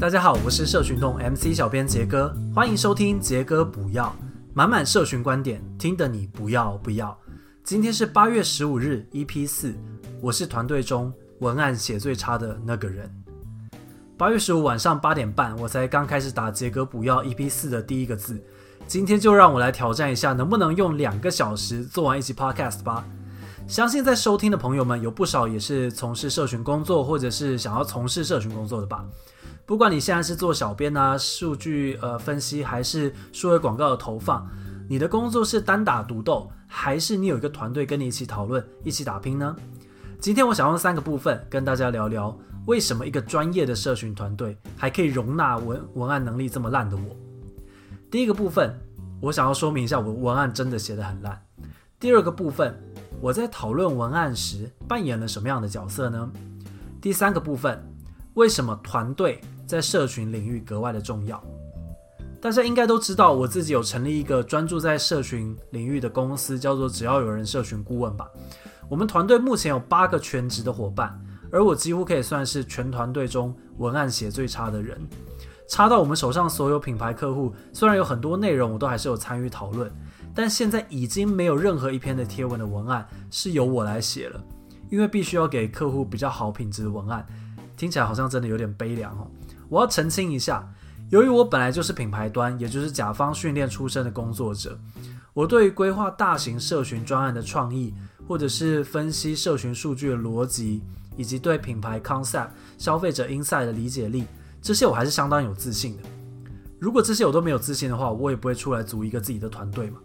大家好，我是社群洞 MC 小编杰哥，欢迎收听杰哥补药，满满社群观点，听得你不要不要。今天是八月十五日，EP 四，我是团队中文案写最差的那个人。八月十五晚上八点半，我才刚开始打杰哥补药 EP 四的第一个字。今天就让我来挑战一下，能不能用两个小时做完一集 Podcast 吧。相信在收听的朋友们有不少也是从事社群工作，或者是想要从事社群工作的吧。不管你现在是做小编啊、数据呃分析，还是数位广告的投放，你的工作是单打独斗，还是你有一个团队跟你一起讨论、一起打拼呢？今天我想用三个部分跟大家聊聊，为什么一个专业的社群团队还可以容纳文文案能力这么烂的我。第一个部分，我想要说明一下，我文案真的写得很烂。第二个部分，我在讨论文案时扮演了什么样的角色呢？第三个部分，为什么团队在社群领域格外的重要？大家应该都知道，我自己有成立一个专注在社群领域的公司，叫做只要有人社群顾问吧。我们团队目前有八个全职的伙伴，而我几乎可以算是全团队中文案写最差的人。差到我们手上所有品牌客户，虽然有很多内容我都还是有参与讨论，但现在已经没有任何一篇的贴文的文案是由我来写了，因为必须要给客户比较好品质的文案，听起来好像真的有点悲凉哦。我要澄清一下，由于我本来就是品牌端，也就是甲方训练出身的工作者，我对于规划大型社群专案的创意，或者是分析社群数据的逻辑，以及对品牌 concept、消费者 insight 的理解力。这些我还是相当有自信的。如果这些我都没有自信的话，我也不会出来组一个自己的团队嘛。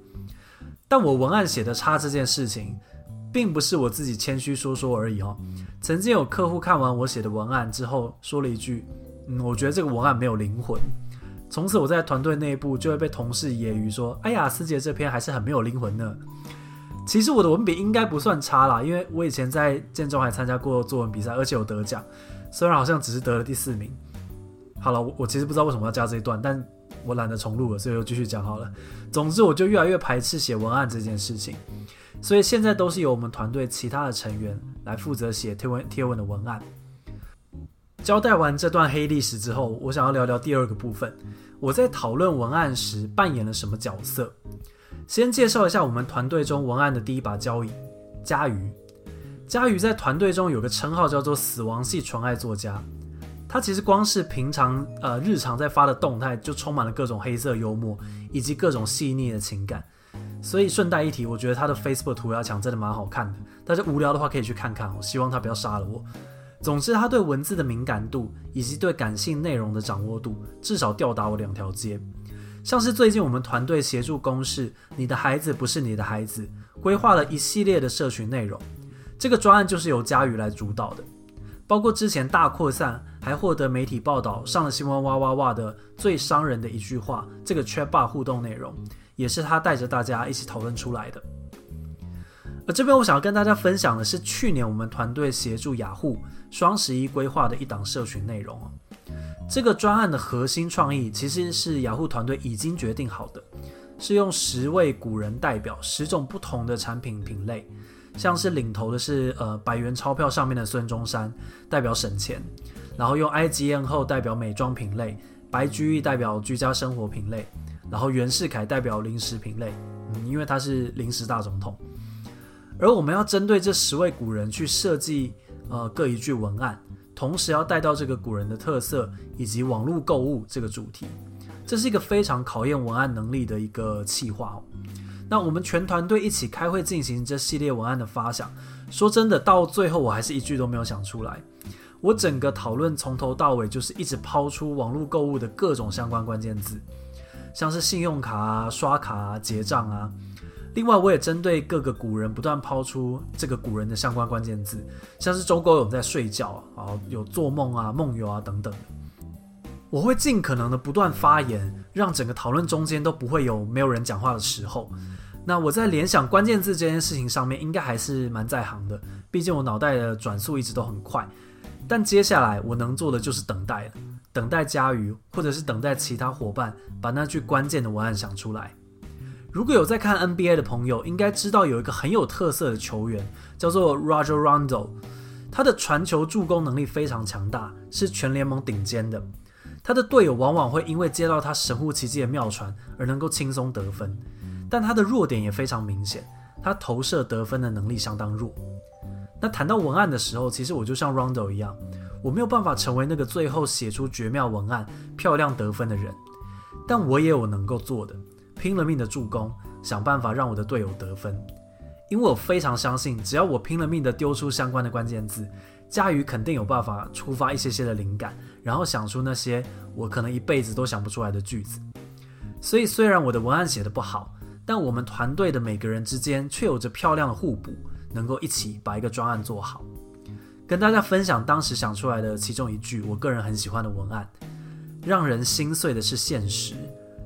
但我文案写得差这件事情，并不是我自己谦虚说说而已哦。曾经有客户看完我写的文案之后，说了一句：“嗯，我觉得这个文案没有灵魂。”从此我在团队内部就会被同事揶揄说：“哎呀，思杰这篇还是很没有灵魂呢。”其实我的文笔应该不算差啦，因为我以前在建中还参加过作文比赛，而且有得奖，虽然好像只是得了第四名。好了，我我其实不知道为什么要加这一段，但我懒得重录了，所以就继续讲好了。总之，我就越来越排斥写文案这件事情，所以现在都是由我们团队其他的成员来负责写贴文贴文的文案。交代完这段黑历史之后，我想要聊聊第二个部分，我在讨论文案时扮演了什么角色。先介绍一下我们团队中文案的第一把交椅——家瑜。家瑜在团队中有个称号叫做“死亡系纯爱作家”。他其实光是平常呃日常在发的动态就充满了各种黑色幽默以及各种细腻的情感，所以顺带一提，我觉得他的 Facebook 涂鸦墙真的蛮好看的，大家无聊的话可以去看看。我希望他不要杀了我。总之，他对文字的敏感度以及对感性内容的掌握度，至少吊打我两条街。像是最近我们团队协助公示“你的孩子不是你的孩子”，规划了一系列的社群内容，这个专案就是由家瑜来主导的。包括之前大扩散，还获得媒体报道上了新闻哇哇哇的最伤人的一句话，这个 Chatbot 互动内容也是他带着大家一起讨论出来的。而这边我想要跟大家分享的是，去年我们团队协助雅虎双十一规划的一档社群内容。这个专案的核心创意其实是雅虎团队已经决定好的，是用十位古人代表十种不同的产品品类。像是领头的是呃百元钞票上面的孙中山，代表省钱，然后用埃及艳后代表美妆品类，白居易代表居家生活品类，然后袁世凯代表零食品类，嗯，因为他是零食大总统。而我们要针对这十位古人去设计呃各一句文案，同时要带到这个古人的特色以及网络购物这个主题，这是一个非常考验文案能力的一个企划。那我们全团队一起开会进行这系列文案的发想。说真的，到最后我还是一句都没有想出来。我整个讨论从头到尾就是一直抛出网络购物的各种相关关键字，像是信用卡啊、刷卡啊、结账啊。另外，我也针对各个古人不断抛出这个古人的相关关键字，像是周公有在睡觉啊，有做梦啊、梦游啊等等。我会尽可能的不断发言，让整个讨论中间都不会有没有人讲话的时候。那我在联想关键字这件事情上面，应该还是蛮在行的。毕竟我脑袋的转速一直都很快。但接下来我能做的就是等待了，等待家瑜，或者是等待其他伙伴把那句关键的文案想出来。如果有在看 NBA 的朋友，应该知道有一个很有特色的球员，叫做 Rajon Rondo，他的传球助攻能力非常强大，是全联盟顶尖的。他的队友往往会因为接到他神乎其技的妙传而能够轻松得分，但他的弱点也非常明显，他投射得分的能力相当弱。那谈到文案的时候，其实我就像 Rondo 一样，我没有办法成为那个最后写出绝妙文案、漂亮得分的人，但我也有能够做的，拼了命的助攻，想办法让我的队友得分，因为我非常相信，只要我拼了命的丢出相关的关键字。佳瑜肯定有办法触发一些些的灵感，然后想出那些我可能一辈子都想不出来的句子。所以虽然我的文案写得不好，但我们团队的每个人之间却有着漂亮的互补，能够一起把一个专案做好。跟大家分享当时想出来的其中一句我个人很喜欢的文案：让人心碎的是现实，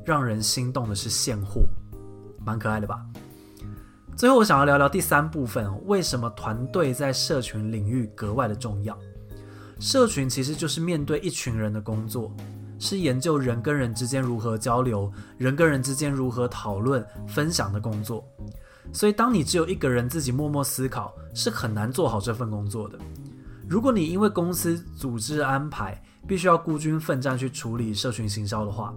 让人心动的是现货，蛮可爱的吧？最后，我想要聊聊第三部分，为什么团队在社群领域格外的重要？社群其实就是面对一群人的工作，是研究人跟人之间如何交流，人跟人之间如何讨论、分享的工作。所以，当你只有一个人自己默默思考，是很难做好这份工作的。如果你因为公司组织安排，必须要孤军奋战去处理社群行销的话，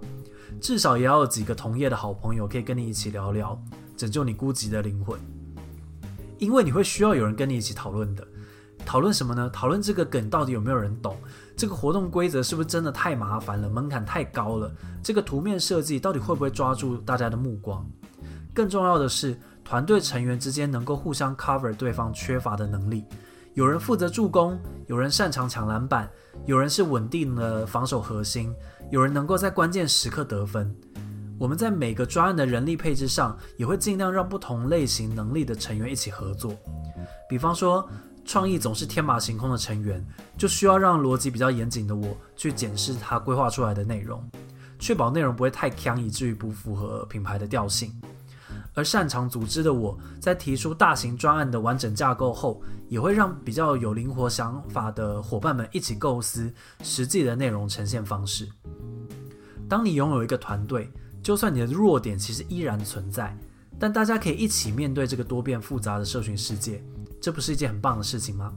至少也要有几个同业的好朋友可以跟你一起聊聊。拯救你孤寂的灵魂，因为你会需要有人跟你一起讨论的。讨论什么呢？讨论这个梗到底有没有人懂？这个活动规则是不是真的太麻烦了？门槛太高了？这个图面设计到底会不会抓住大家的目光？更重要的是，团队成员之间能够互相 cover 对方缺乏的能力。有人负责助攻，有人擅长抢篮板，有人是稳定的防守核心，有人能够在关键时刻得分。我们在每个专案的人力配置上，也会尽量让不同类型能力的成员一起合作。比方说，创意总是天马行空的成员，就需要让逻辑比较严谨的我去检视他规划出来的内容，确保内容不会太强，以至于不符合品牌的调性。而擅长组织的我，在提出大型专案的完整架构后，也会让比较有灵活想法的伙伴们一起构思实际的内容呈现方式。当你拥有一个团队，就算你的弱点其实依然存在，但大家可以一起面对这个多变复杂的社群世界，这不是一件很棒的事情吗？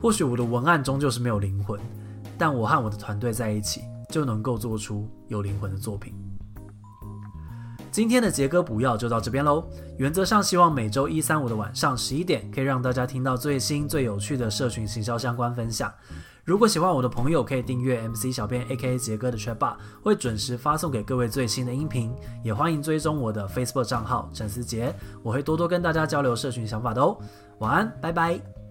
或许我的文案终究是没有灵魂，但我和我的团队在一起就能够做出有灵魂的作品。今天的杰哥补药就到这边喽。原则上希望每周一、三、五的晚上十一点，可以让大家听到最新最有趣的社群行销相关分享。如果喜欢我的朋友，可以订阅 MC 小编 AKA 杰哥的 Chat Bar，会准时发送给各位最新的音频。也欢迎追踪我的 Facebook 账号陈思杰，我会多多跟大家交流社群想法的哦。晚安，拜拜。